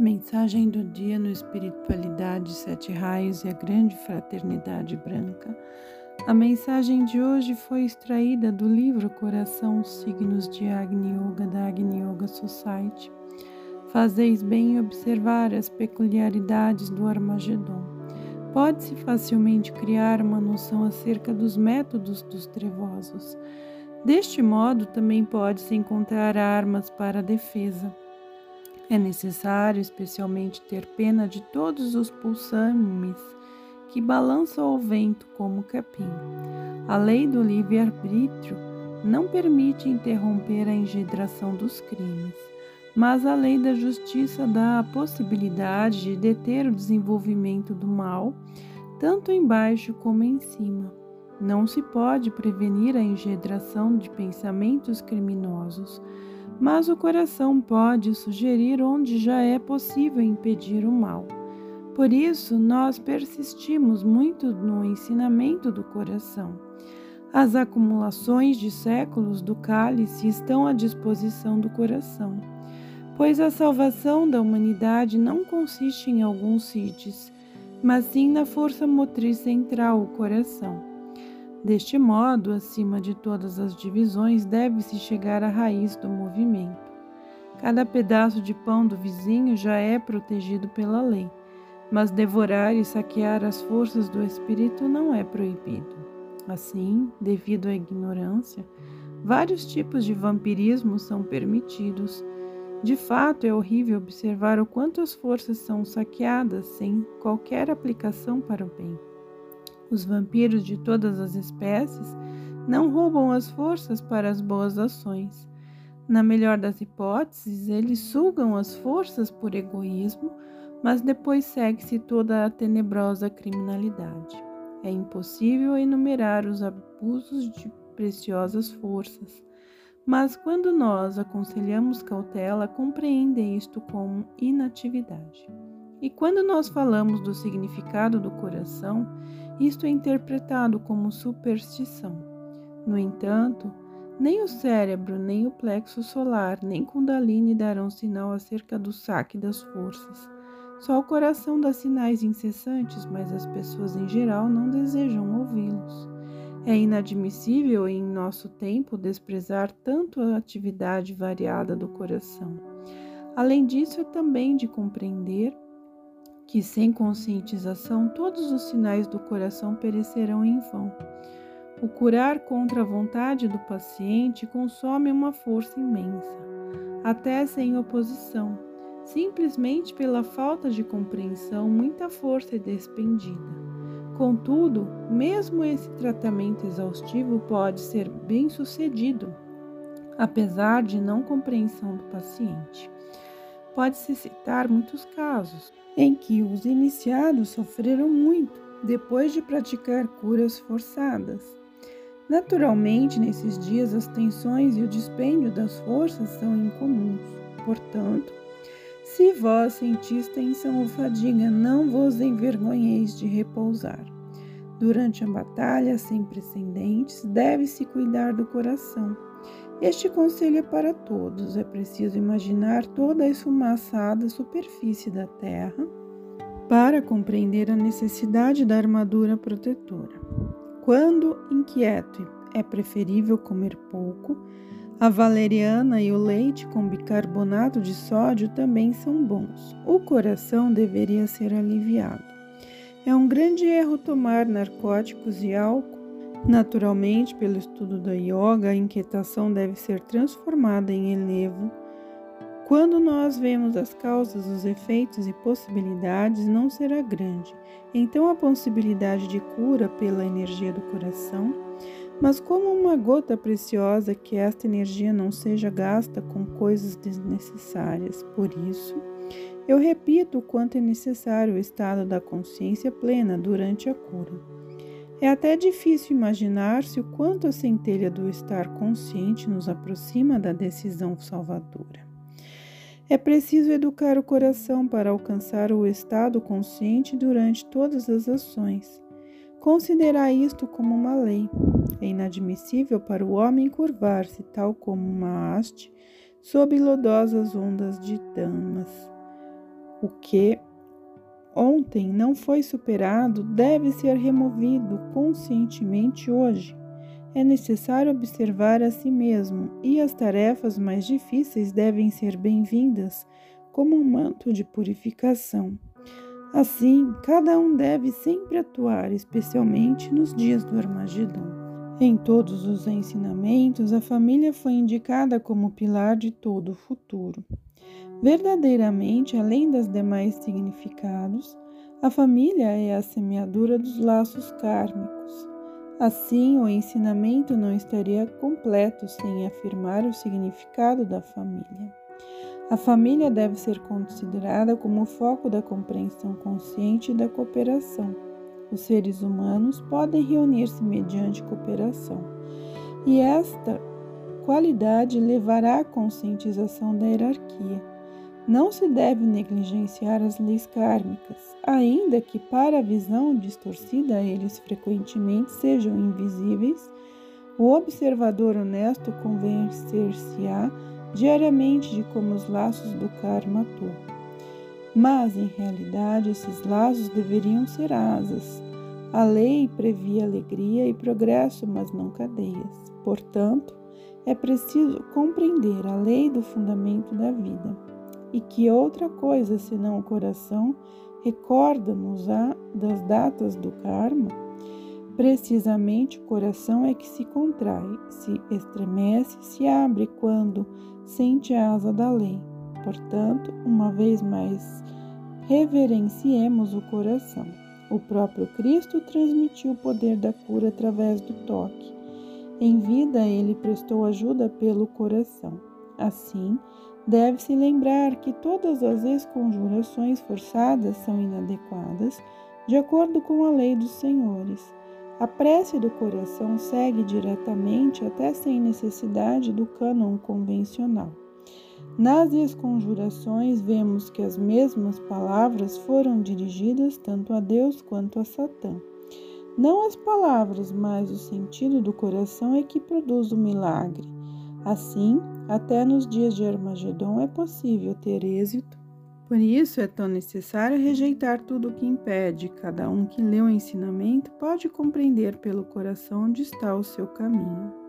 Mensagem do dia no Espiritualidade Sete Raios e a Grande Fraternidade Branca. A mensagem de hoje foi extraída do livro Coração Signos de Agni Yoga da Agni Yoga Society. Fazeis bem em observar as peculiaridades do Armagedon. Pode-se facilmente criar uma noção acerca dos métodos dos trevosos. Deste modo, também pode-se encontrar armas para a defesa é necessário especialmente ter pena de todos os pulsames que balançam ao vento como capim. A lei do livre-arbítrio não permite interromper a engendração dos crimes, mas a lei da justiça dá a possibilidade de deter o desenvolvimento do mal, tanto embaixo como em cima. Não se pode prevenir a engendração de pensamentos criminosos, mas o coração pode sugerir onde já é possível impedir o mal. Por isso, nós persistimos muito no ensinamento do coração. As acumulações de séculos do cálice estão à disposição do coração, pois a salvação da humanidade não consiste em alguns sítios, mas sim na força motriz central, o coração. Deste modo, acima de todas as divisões, deve-se chegar à raiz do movimento. Cada pedaço de pão do vizinho já é protegido pela lei, mas devorar e saquear as forças do espírito não é proibido. Assim, devido à ignorância, vários tipos de vampirismo são permitidos. De fato, é horrível observar o quanto as forças são saqueadas sem qualquer aplicação para o bem. Os vampiros de todas as espécies não roubam as forças para as boas ações. Na melhor das hipóteses, eles sugam as forças por egoísmo, mas depois segue-se toda a tenebrosa criminalidade. É impossível enumerar os abusos de preciosas forças, mas quando nós aconselhamos cautela, compreende isto como inatividade. E quando nós falamos do significado do coração, isto é interpretado como superstição. No entanto, nem o cérebro, nem o plexo solar, nem Kundalini darão sinal acerca do saque das forças. Só o coração dá sinais incessantes, mas as pessoas em geral não desejam ouvi-los. É inadmissível em nosso tempo desprezar tanto a atividade variada do coração. Além disso, é também de compreender que sem conscientização todos os sinais do coração perecerão em vão. O curar contra a vontade do paciente consome uma força imensa, até sem oposição. Simplesmente pela falta de compreensão, muita força é despendida. Contudo, mesmo esse tratamento exaustivo pode ser bem sucedido, apesar de não compreensão do paciente. Pode-se citar muitos casos em que os iniciados sofreram muito depois de praticar curas forçadas. Naturalmente, nesses dias, as tensões e o dispêndio das forças são incomuns. Portanto, se vós sentis tensão ou fadiga, não vos envergonheis de repousar. Durante a batalha sem precedentes, deve-se cuidar do coração este conselho é para todos. É preciso imaginar toda a esfumaçada superfície da Terra para compreender a necessidade da armadura protetora. Quando inquieto, é preferível comer pouco. A valeriana e o leite com bicarbonato de sódio também são bons. O coração deveria ser aliviado. É um grande erro tomar narcóticos e álcool Naturalmente, pelo estudo da yoga, a inquietação deve ser transformada em elevo. Quando nós vemos as causas, os efeitos e possibilidades, não será grande. Então, a possibilidade de cura pela energia do coração, mas como uma gota preciosa que esta energia não seja gasta com coisas desnecessárias. Por isso, eu repito o quanto é necessário o estado da consciência plena durante a cura. É até difícil imaginar-se o quanto a centelha do estar consciente nos aproxima da decisão salvadora. É preciso educar o coração para alcançar o estado consciente durante todas as ações. Considerar isto como uma lei. É inadmissível para o homem curvar-se tal como uma haste sob lodosas ondas de damas. O que ontem não foi superado deve ser removido conscientemente hoje. É necessário observar a si mesmo e as tarefas mais difíceis devem ser bem-vindas como um manto de purificação. Assim, cada um deve sempre atuar, especialmente nos dias do Armagedon. Em todos os ensinamentos, a família foi indicada como pilar de todo o futuro. Verdadeiramente, além das demais significados, a família é a semeadura dos laços kármicos. Assim, o ensinamento não estaria completo sem afirmar o significado da família. A família deve ser considerada como o foco da compreensão consciente e da cooperação. Os seres humanos podem reunir-se mediante cooperação, e esta qualidade levará à conscientização da hierarquia não se deve negligenciar as leis kármicas, ainda que para a visão distorcida eles frequentemente sejam invisíveis. O observador honesto convencer-se-á diariamente de como os laços do karma atuam. Mas, em realidade, esses laços deveriam ser asas. A lei previa alegria e progresso, mas não cadeias. Portanto, é preciso compreender a lei do fundamento da vida. E que outra coisa senão o coração recorda-nos das datas do karma? Precisamente o coração é que se contrai, se estremece, se abre quando sente a asa da lei. Portanto, uma vez mais, reverenciemos o coração. O próprio Cristo transmitiu o poder da cura através do toque. Em vida, ele prestou ajuda pelo coração. Assim, Deve-se lembrar que todas as esconjurações forçadas são inadequadas, de acordo com a lei dos senhores. A prece do coração segue diretamente até sem necessidade do cânon convencional. Nas esconjurações, vemos que as mesmas palavras foram dirigidas tanto a Deus quanto a Satã. Não as palavras, mas o sentido do coração é que produz o milagre. Assim, até nos dias de Armagedon é possível ter êxito. Por isso é tão necessário rejeitar tudo o que impede. Cada um que lê o ensinamento pode compreender pelo coração onde está o seu caminho.